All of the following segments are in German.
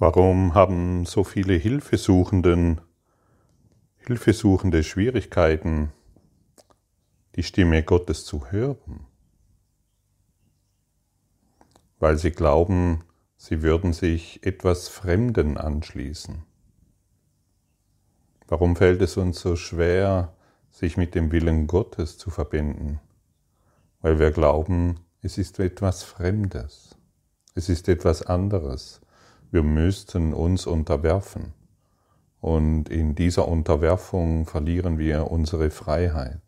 Warum haben so viele Hilfesuchenden, Hilfesuchende Schwierigkeiten, die Stimme Gottes zu hören? Weil sie glauben, sie würden sich etwas Fremden anschließen. Warum fällt es uns so schwer, sich mit dem Willen Gottes zu verbinden? Weil wir glauben, es ist etwas Fremdes, es ist etwas anderes wir müssten uns unterwerfen. Und in dieser Unterwerfung verlieren wir unsere Freiheit.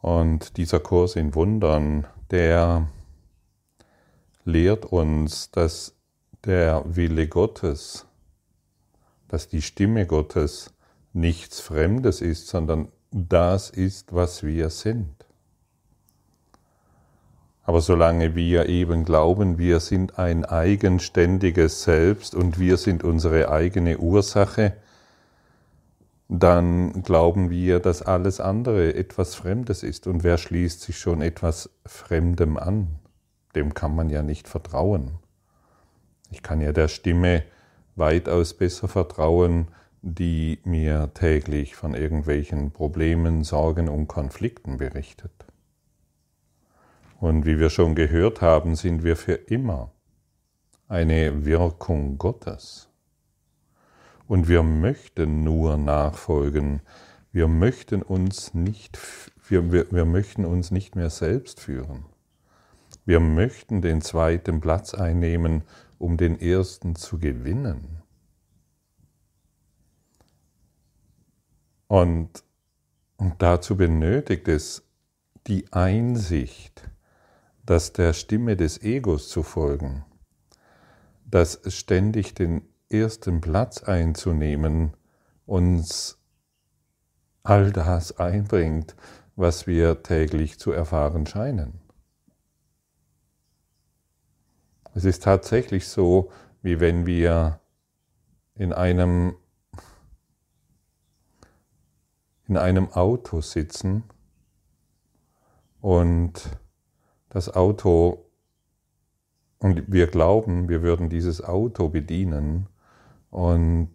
Und dieser Kurs in Wundern, der lehrt uns, dass der Wille Gottes, dass die Stimme Gottes nichts Fremdes ist, sondern das ist, was wir sind. Aber solange wir eben glauben, wir sind ein eigenständiges Selbst und wir sind unsere eigene Ursache, dann glauben wir, dass alles andere etwas Fremdes ist. Und wer schließt sich schon etwas Fremdem an? Dem kann man ja nicht vertrauen. Ich kann ja der Stimme weitaus besser vertrauen, die mir täglich von irgendwelchen Problemen, Sorgen und Konflikten berichtet. Und wie wir schon gehört haben, sind wir für immer eine Wirkung Gottes. Und wir möchten nur nachfolgen. Wir möchten uns nicht, wir, wir, wir möchten uns nicht mehr selbst führen. Wir möchten den zweiten Platz einnehmen, um den ersten zu gewinnen. Und, und dazu benötigt es die Einsicht, dass der Stimme des Egos zu folgen, dass ständig den ersten Platz einzunehmen uns all das einbringt, was wir täglich zu erfahren scheinen. Es ist tatsächlich so, wie wenn wir in einem, in einem Auto sitzen und das Auto und wir glauben, wir würden dieses Auto bedienen und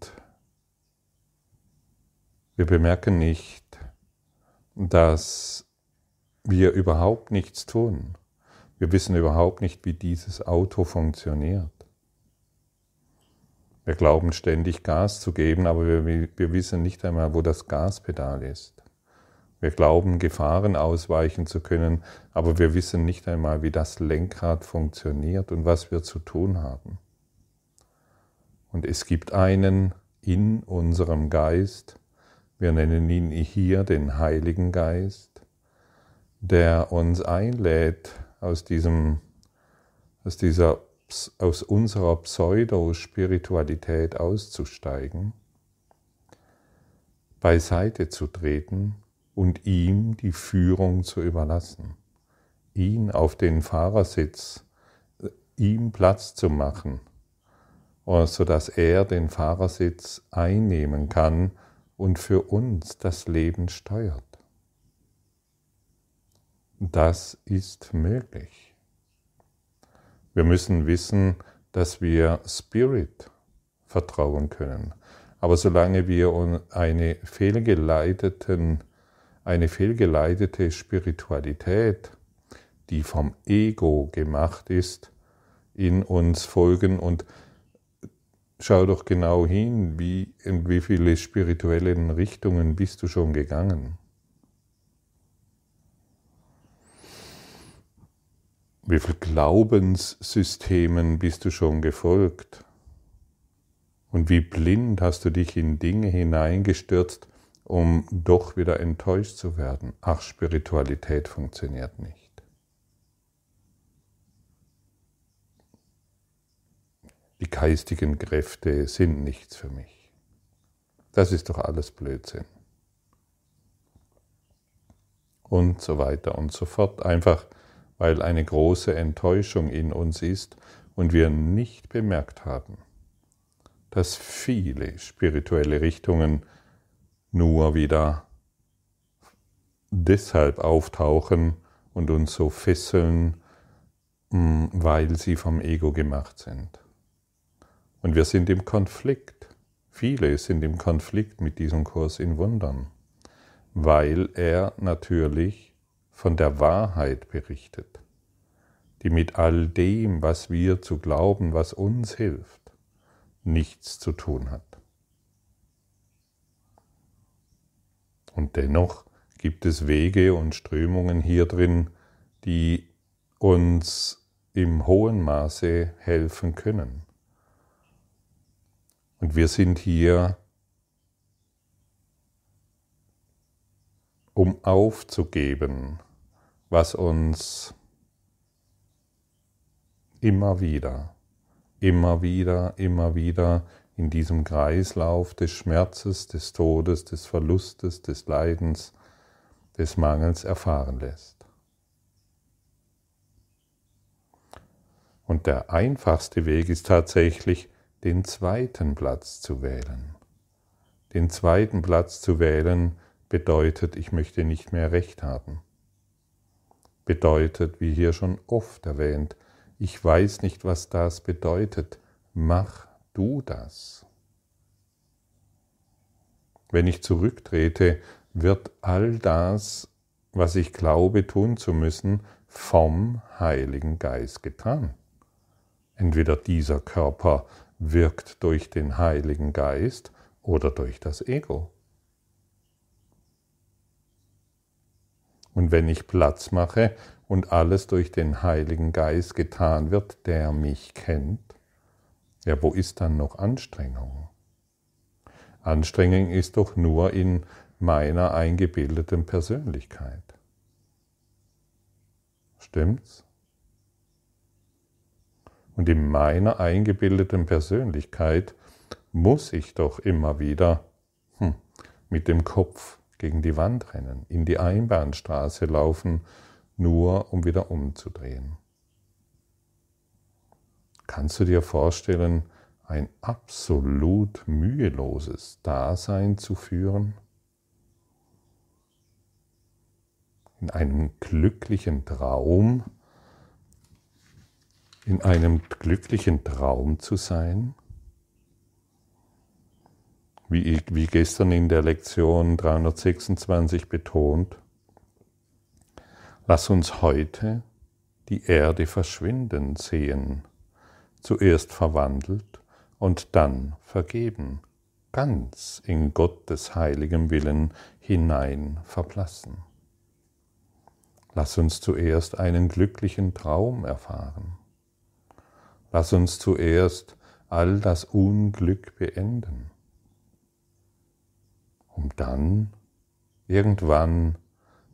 wir bemerken nicht, dass wir überhaupt nichts tun. Wir wissen überhaupt nicht, wie dieses Auto funktioniert. Wir glauben ständig Gas zu geben, aber wir, wir wissen nicht einmal, wo das Gaspedal ist. Wir glauben, Gefahren ausweichen zu können, aber wir wissen nicht einmal, wie das Lenkrad funktioniert und was wir zu tun haben. Und es gibt einen in unserem Geist, wir nennen ihn hier den Heiligen Geist, der uns einlädt, aus, diesem, aus, dieser, aus unserer Pseudo-Spiritualität auszusteigen, beiseite zu treten und ihm die Führung zu überlassen, ihn auf den Fahrersitz, äh, ihm Platz zu machen, äh, sodass er den Fahrersitz einnehmen kann und für uns das Leben steuert. Das ist möglich. Wir müssen wissen, dass wir Spirit vertrauen können. Aber solange wir eine fehlgeleiteten eine fehlgeleitete Spiritualität, die vom Ego gemacht ist, in uns folgen und schau doch genau hin, wie, in wie viele spirituellen Richtungen bist du schon gegangen. Wie viele Glaubenssystemen bist du schon gefolgt? Und wie blind hast du dich in Dinge hineingestürzt, um doch wieder enttäuscht zu werden. Ach, Spiritualität funktioniert nicht. Die geistigen Kräfte sind nichts für mich. Das ist doch alles Blödsinn. Und so weiter und so fort. Einfach weil eine große Enttäuschung in uns ist und wir nicht bemerkt haben, dass viele spirituelle Richtungen nur wieder deshalb auftauchen und uns so fesseln, mm, weil sie vom Ego gemacht sind. Und wir sind im Konflikt. Viele sind im Konflikt mit diesem Kurs in Wundern, weil er natürlich von der Wahrheit berichtet, die mit all dem, was wir zu glauben, was uns hilft, nichts zu tun hat. Und dennoch gibt es Wege und Strömungen hier drin, die uns im hohen Maße helfen können. Und wir sind hier, um aufzugeben, was uns immer wieder, immer wieder, immer wieder in diesem Kreislauf des Schmerzes, des Todes, des Verlustes, des Leidens, des Mangels erfahren lässt. Und der einfachste Weg ist tatsächlich, den zweiten Platz zu wählen. Den zweiten Platz zu wählen bedeutet, ich möchte nicht mehr Recht haben. Bedeutet, wie hier schon oft erwähnt, ich weiß nicht, was das bedeutet. Mach du das. Wenn ich zurücktrete, wird all das, was ich glaube tun zu müssen, vom Heiligen Geist getan. Entweder dieser Körper wirkt durch den Heiligen Geist oder durch das Ego. Und wenn ich Platz mache und alles durch den Heiligen Geist getan wird, der mich kennt, ja, wo ist dann noch Anstrengung? Anstrengung ist doch nur in meiner eingebildeten Persönlichkeit. Stimmt's? Und in meiner eingebildeten Persönlichkeit muss ich doch immer wieder hm, mit dem Kopf gegen die Wand rennen, in die Einbahnstraße laufen, nur um wieder umzudrehen. Kannst du dir vorstellen, ein absolut müheloses Dasein zu führen? In einem glücklichen Traum, in einem glücklichen Traum zu sein? Wie, wie gestern in der Lektion 326 betont, lass uns heute die Erde verschwinden sehen, zuerst verwandelt und dann vergeben, ganz in Gottes heiligem Willen hinein verblassen. Lass uns zuerst einen glücklichen Traum erfahren. Lass uns zuerst all das Unglück beenden, um dann irgendwann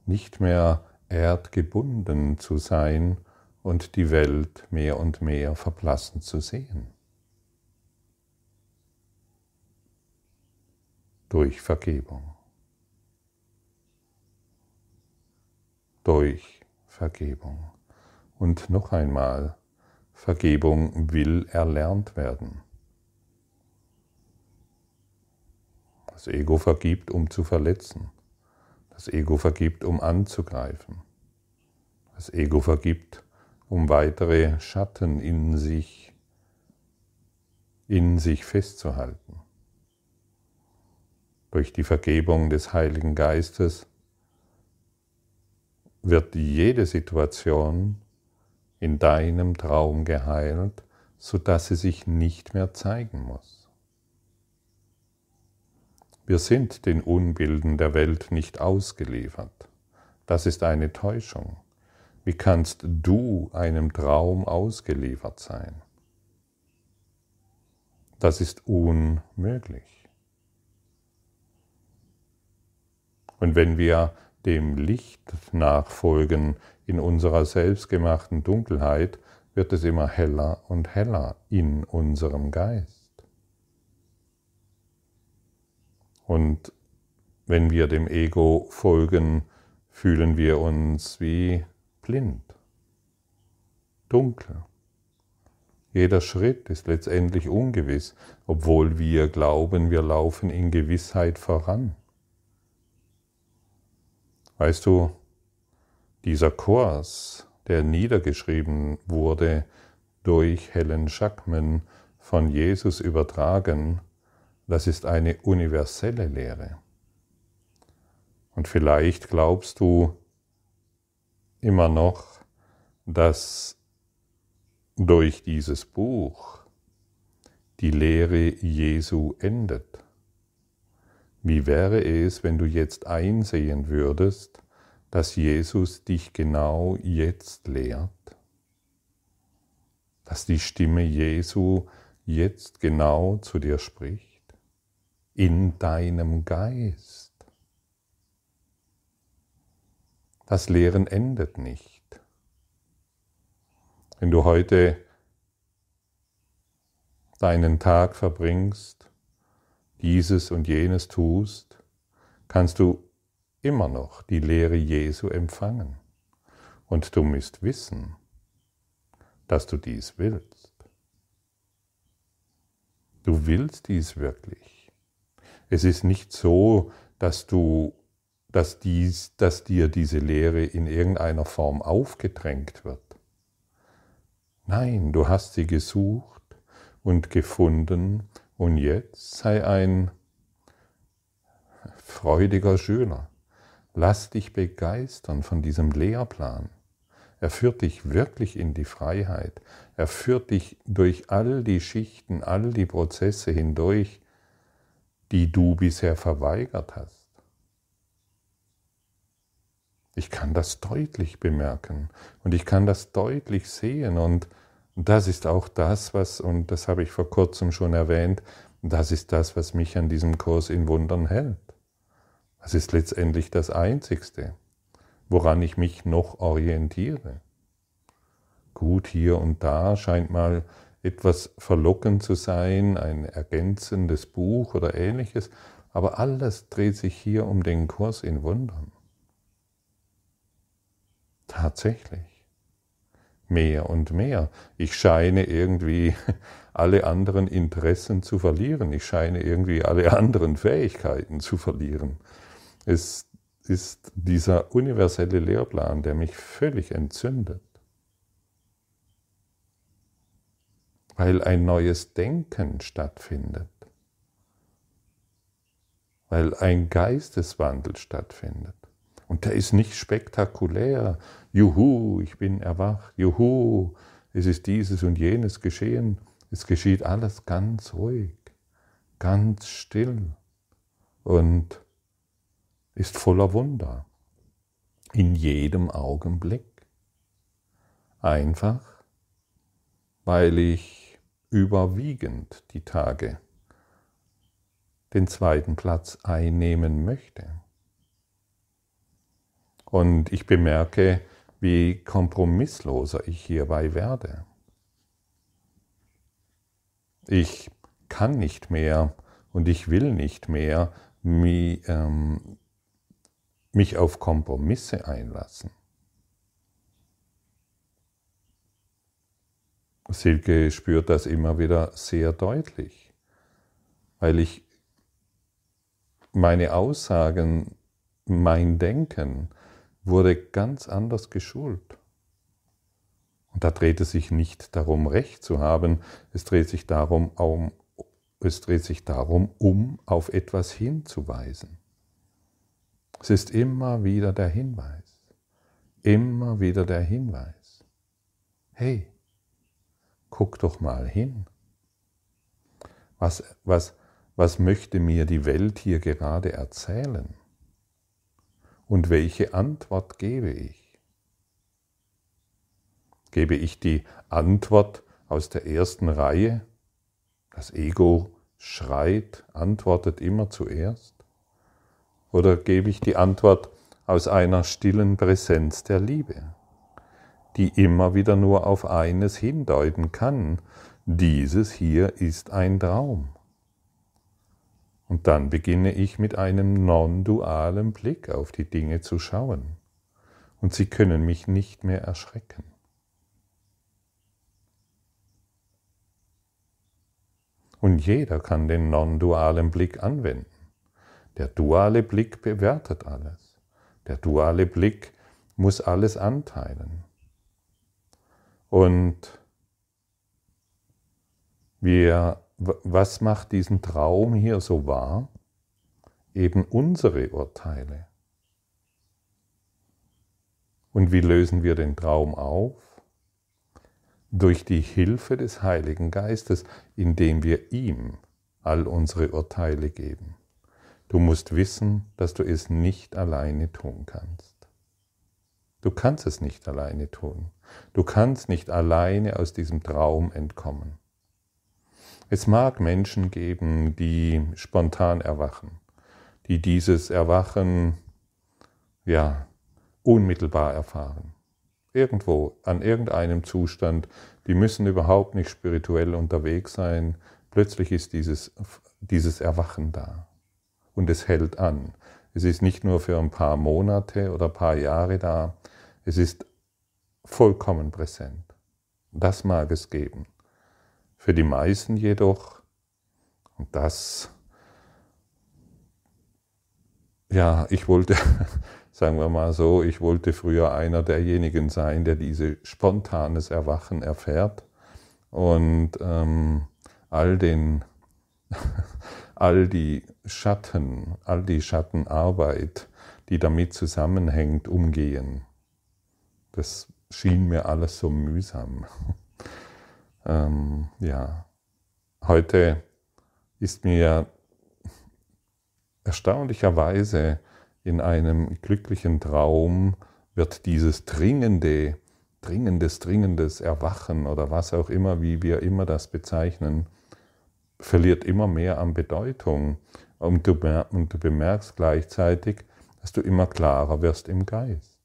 nicht mehr erdgebunden zu sein und die Welt mehr und mehr verblassen zu sehen. Durch Vergebung. Durch Vergebung. Und noch einmal, Vergebung will erlernt werden. Das Ego vergibt, um zu verletzen. Das Ego vergibt, um anzugreifen. Das Ego vergibt, um weitere Schatten in sich, in sich festzuhalten. Durch die Vergebung des Heiligen Geistes wird jede Situation in deinem Traum geheilt, sodass sie sich nicht mehr zeigen muss. Wir sind den Unbilden der Welt nicht ausgeliefert. Das ist eine Täuschung. Wie kannst du einem Traum ausgeliefert sein? Das ist unmöglich. Und wenn wir dem Licht nachfolgen in unserer selbstgemachten Dunkelheit, wird es immer heller und heller in unserem Geist. Und wenn wir dem Ego folgen, fühlen wir uns wie blind, dunkel. Jeder Schritt ist letztendlich ungewiss, obwohl wir glauben, wir laufen in Gewissheit voran. Weißt du, dieser Kurs, der niedergeschrieben wurde, durch Helen Schackman von Jesus übertragen, das ist eine universelle Lehre. Und vielleicht glaubst du immer noch, dass durch dieses Buch die Lehre Jesu endet. Wie wäre es, wenn du jetzt einsehen würdest, dass Jesus dich genau jetzt lehrt? Dass die Stimme Jesu jetzt genau zu dir spricht? In deinem Geist. Das Lehren endet nicht. Wenn du heute deinen Tag verbringst, dieses und jenes tust, kannst du immer noch die Lehre Jesu empfangen. Und du musst wissen, dass du dies willst. Du willst dies wirklich. Es ist nicht so, dass du, dass, dies, dass dir diese Lehre in irgendeiner Form aufgedrängt wird. Nein, du hast sie gesucht und gefunden und jetzt sei ein freudiger Schüler. Lass dich begeistern von diesem Lehrplan. Er führt dich wirklich in die Freiheit. Er führt dich durch all die Schichten, all die Prozesse hindurch, die du bisher verweigert hast. Ich kann das deutlich bemerken und ich kann das deutlich sehen und das ist auch das, was, und das habe ich vor kurzem schon erwähnt, das ist das, was mich an diesem Kurs in Wundern hält. Das ist letztendlich das Einzigste, woran ich mich noch orientiere. Gut, hier und da scheint mal etwas verlockend zu sein, ein ergänzendes Buch oder ähnliches, aber alles dreht sich hier um den Kurs in Wundern. Tatsächlich. Mehr und mehr. Ich scheine irgendwie alle anderen Interessen zu verlieren. Ich scheine irgendwie alle anderen Fähigkeiten zu verlieren. Es ist dieser universelle Lehrplan, der mich völlig entzündet. Weil ein neues Denken stattfindet. Weil ein Geisteswandel stattfindet. Und der ist nicht spektakulär. Juhu, ich bin erwacht. Juhu, es ist dieses und jenes geschehen. Es geschieht alles ganz ruhig, ganz still und ist voller Wunder. In jedem Augenblick. Einfach, weil ich überwiegend die Tage den zweiten Platz einnehmen möchte. Und ich bemerke, wie kompromissloser ich hierbei werde. Ich kann nicht mehr und ich will nicht mehr mich, ähm, mich auf Kompromisse einlassen. Silke spürt das immer wieder sehr deutlich, weil ich meine Aussagen, mein Denken wurde ganz anders geschult. Und da dreht es sich nicht darum, Recht zu haben, es dreht sich darum, um, es dreht sich darum, um auf etwas hinzuweisen. Es ist immer wieder der Hinweis, immer wieder der Hinweis. Hey, guck doch mal hin. Was, was, was möchte mir die Welt hier gerade erzählen? Und welche Antwort gebe ich? Gebe ich die Antwort aus der ersten Reihe? Das Ego schreit, antwortet immer zuerst? Oder gebe ich die Antwort aus einer stillen Präsenz der Liebe, die immer wieder nur auf eines hindeuten kann, dieses hier ist ein Traum. Und dann beginne ich mit einem non-dualen Blick auf die Dinge zu schauen. Und sie können mich nicht mehr erschrecken. Und jeder kann den non-dualen Blick anwenden. Der duale Blick bewertet alles. Der duale Blick muss alles anteilen. Und wir, was macht diesen Traum hier so wahr? Eben unsere Urteile. Und wie lösen wir den Traum auf? Durch die Hilfe des Heiligen Geistes, indem wir ihm all unsere Urteile geben. Du musst wissen, dass du es nicht alleine tun kannst. Du kannst es nicht alleine tun. Du kannst nicht alleine aus diesem Traum entkommen. Es mag Menschen geben, die spontan erwachen, die dieses Erwachen ja unmittelbar erfahren. Irgendwo, an irgendeinem Zustand, die müssen überhaupt nicht spirituell unterwegs sein. Plötzlich ist dieses, dieses Erwachen da. Und es hält an. Es ist nicht nur für ein paar Monate oder ein paar Jahre da, es ist vollkommen präsent. Das mag es geben. Für die meisten jedoch, und das, ja, ich wollte, sagen wir mal so, ich wollte früher einer derjenigen sein, der diese spontanes Erwachen erfährt und ähm, all den, all die Schatten, all die Schattenarbeit, die damit zusammenhängt, umgehen. Das schien mir alles so mühsam. Ähm, ja, heute ist mir erstaunlicherweise in einem glücklichen Traum wird dieses dringende, dringendes, dringendes Erwachen oder was auch immer, wie wir immer das bezeichnen, verliert immer mehr an Bedeutung. Und du, und du bemerkst gleichzeitig, dass du immer klarer wirst im Geist.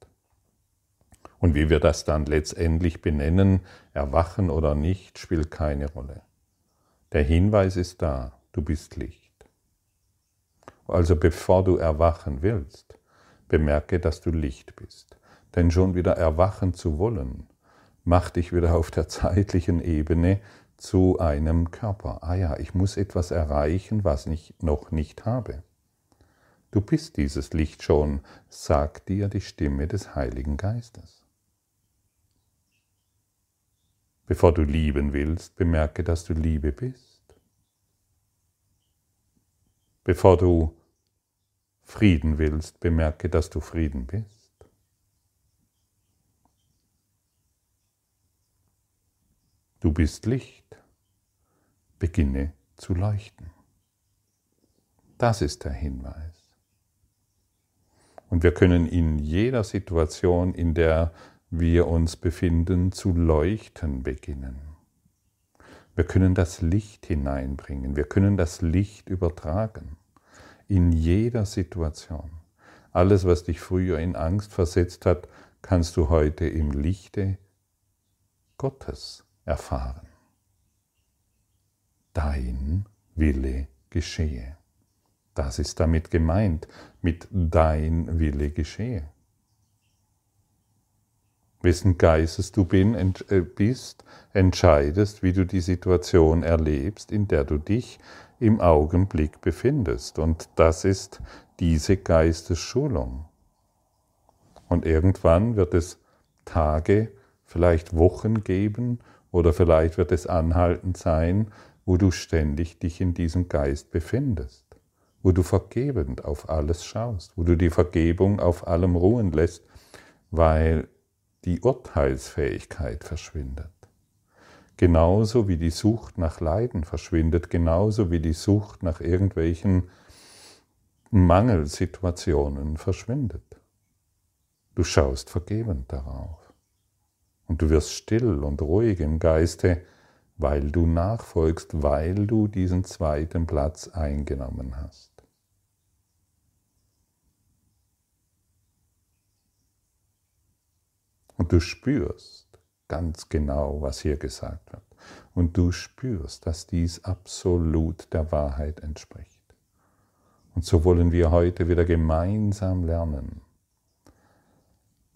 Und wie wir das dann letztendlich benennen, erwachen oder nicht, spielt keine Rolle. Der Hinweis ist da, du bist Licht. Also bevor du erwachen willst, bemerke, dass du Licht bist. Denn schon wieder erwachen zu wollen, macht dich wieder auf der zeitlichen Ebene zu einem Körper. Ah ja, ich muss etwas erreichen, was ich noch nicht habe. Du bist dieses Licht schon, sagt dir die Stimme des Heiligen Geistes. Bevor du lieben willst, bemerke, dass du Liebe bist. Bevor du Frieden willst, bemerke, dass du Frieden bist. Du bist Licht. Beginne zu leuchten. Das ist der Hinweis. Und wir können in jeder Situation, in der wir uns befinden, zu leuchten beginnen. Wir können das Licht hineinbringen, wir können das Licht übertragen in jeder Situation. Alles, was dich früher in Angst versetzt hat, kannst du heute im Lichte Gottes erfahren. Dein Wille geschehe. Das ist damit gemeint, mit dein Wille geschehe wessen Geistes du äh, bist, entscheidest, wie du die Situation erlebst, in der du dich im Augenblick befindest. Und das ist diese Geistesschulung. Und irgendwann wird es Tage, vielleicht Wochen geben oder vielleicht wird es anhaltend sein, wo du ständig dich in diesem Geist befindest, wo du vergebend auf alles schaust, wo du die Vergebung auf allem ruhen lässt, weil die Urteilsfähigkeit verschwindet. Genauso wie die Sucht nach Leiden verschwindet, genauso wie die Sucht nach irgendwelchen Mangelsituationen verschwindet. Du schaust vergebend darauf. Und du wirst still und ruhig im Geiste, weil du nachfolgst, weil du diesen zweiten Platz eingenommen hast. Und du spürst ganz genau, was hier gesagt wird. Und du spürst, dass dies absolut der Wahrheit entspricht. Und so wollen wir heute wieder gemeinsam lernen.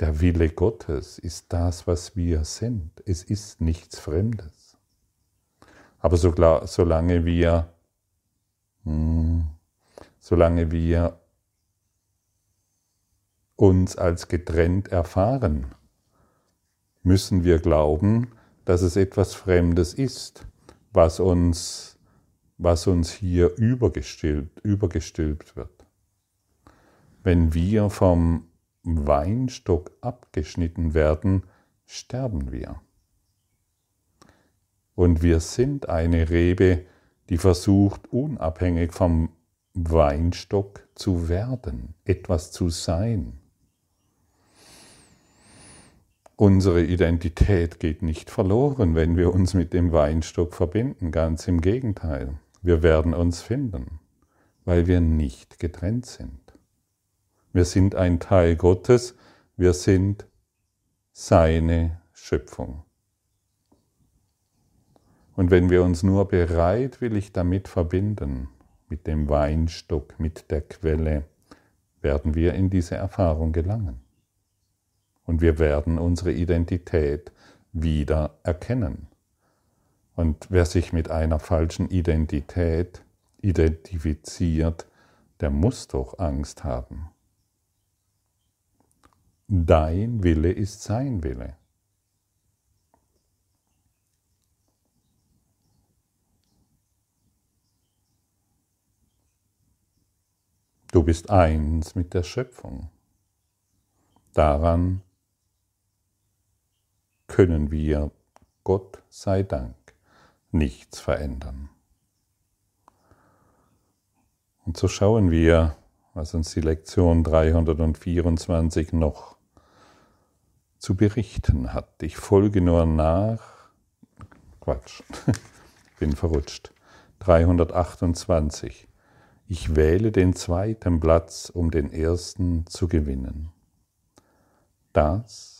Der Wille Gottes ist das, was wir sind. Es ist nichts Fremdes. Aber solange wir, hm, solange wir uns als getrennt erfahren, müssen wir glauben, dass es etwas Fremdes ist, was uns, was uns hier übergestülpt, übergestülpt wird. Wenn wir vom Weinstock abgeschnitten werden, sterben wir. Und wir sind eine Rebe, die versucht, unabhängig vom Weinstock zu werden, etwas zu sein. Unsere Identität geht nicht verloren, wenn wir uns mit dem Weinstock verbinden, ganz im Gegenteil. Wir werden uns finden, weil wir nicht getrennt sind. Wir sind ein Teil Gottes, wir sind seine Schöpfung. Und wenn wir uns nur bereitwillig damit verbinden, mit dem Weinstock, mit der Quelle, werden wir in diese Erfahrung gelangen. Und wir werden unsere Identität wieder erkennen. Und wer sich mit einer falschen Identität identifiziert, der muss doch Angst haben. Dein Wille ist sein Wille. Du bist eins mit der Schöpfung. Daran können wir, Gott sei Dank, nichts verändern. Und so schauen wir, was uns die Lektion 324 noch zu berichten hat. Ich folge nur nach. Quatsch, bin verrutscht. 328. Ich wähle den zweiten Platz, um den ersten zu gewinnen. Das,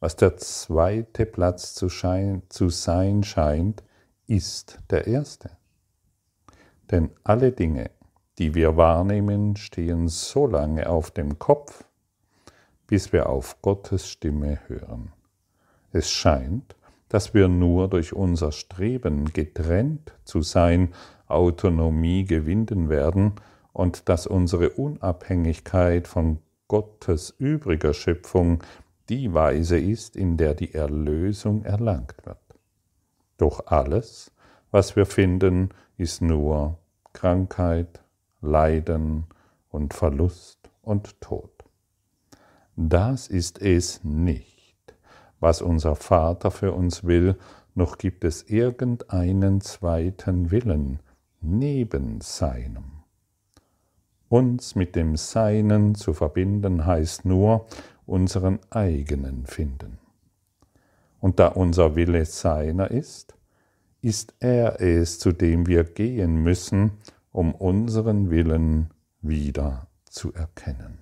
was der zweite Platz zu, schein, zu sein scheint, ist der erste. Denn alle Dinge, die wir wahrnehmen, stehen so lange auf dem Kopf, bis wir auf Gottes Stimme hören. Es scheint, dass wir nur durch unser Streben getrennt zu sein Autonomie gewinnen werden und dass unsere Unabhängigkeit von Gottes übriger Schöpfung die Weise ist, in der die Erlösung erlangt wird. Doch alles, was wir finden, ist nur Krankheit, Leiden und Verlust und Tod. Das ist es nicht, was unser Vater für uns will, noch gibt es irgendeinen zweiten Willen, neben seinem. Uns mit dem Seinen zu verbinden heißt nur unseren eigenen finden. Und da unser Wille seiner ist, ist er es, zu dem wir gehen müssen, um unseren Willen wieder zu erkennen.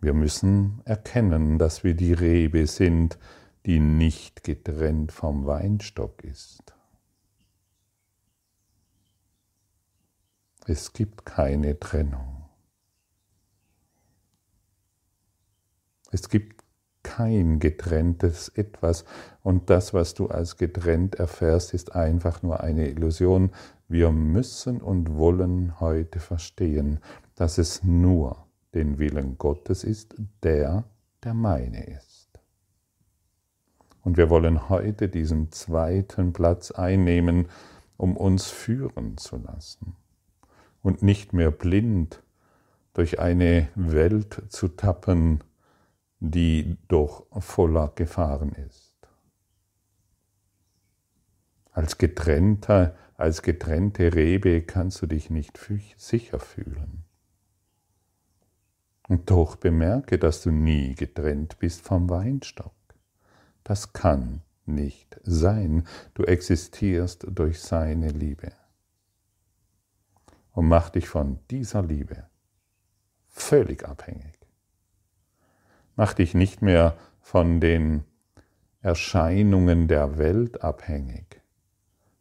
Wir müssen erkennen, dass wir die Rebe sind, die nicht getrennt vom Weinstock ist. Es gibt keine Trennung. Es gibt kein getrenntes etwas und das, was du als getrennt erfährst, ist einfach nur eine Illusion. Wir müssen und wollen heute verstehen, dass es nur den Willen Gottes ist, der der meine ist. Und wir wollen heute diesen zweiten Platz einnehmen, um uns führen zu lassen und nicht mehr blind durch eine Welt zu tappen, die doch voller Gefahren ist. Als getrennter, als getrennte Rebe kannst du dich nicht sicher fühlen. Und doch bemerke, dass du nie getrennt bist vom Weinstock. Das kann nicht sein. Du existierst durch seine Liebe und mach dich von dieser Liebe völlig abhängig. Mach dich nicht mehr von den Erscheinungen der Welt abhängig.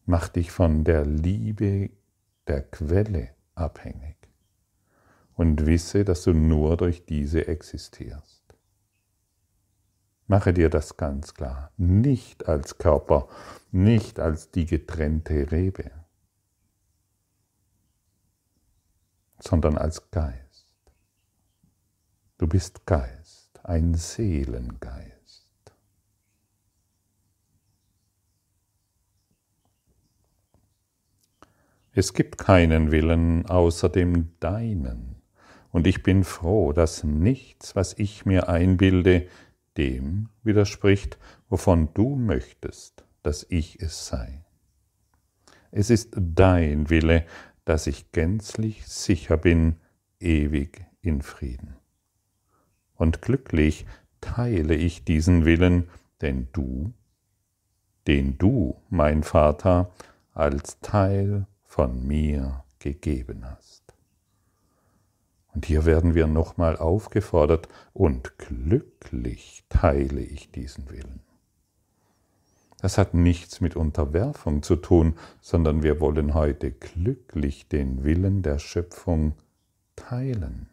Mach dich von der Liebe der Quelle abhängig. Und wisse, dass du nur durch diese existierst. Mache dir das ganz klar. Nicht als Körper, nicht als die getrennte Rebe sondern als Geist. Du bist Geist, ein Seelengeist. Es gibt keinen Willen außer dem deinen, und ich bin froh, dass nichts, was ich mir einbilde, dem widerspricht, wovon du möchtest, dass ich es sei. Es ist dein Wille, dass ich gänzlich sicher bin, ewig in Frieden. Und glücklich teile ich diesen Willen, denn du, den du, mein Vater, als Teil von mir gegeben hast. Und hier werden wir nochmal aufgefordert, und glücklich teile ich diesen Willen. Das hat nichts mit Unterwerfung zu tun, sondern wir wollen heute glücklich den Willen der Schöpfung teilen.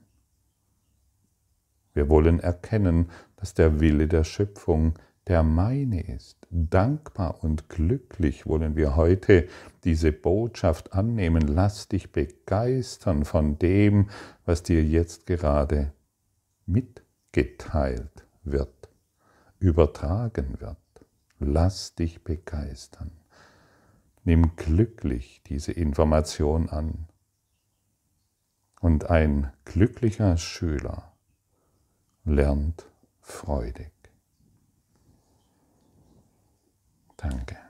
Wir wollen erkennen, dass der Wille der Schöpfung der meine ist. Dankbar und glücklich wollen wir heute diese Botschaft annehmen. Lass dich begeistern von dem, was dir jetzt gerade mitgeteilt wird, übertragen wird. Lass dich begeistern. Nimm glücklich diese Information an. Und ein glücklicher Schüler lernt freudig. Danke.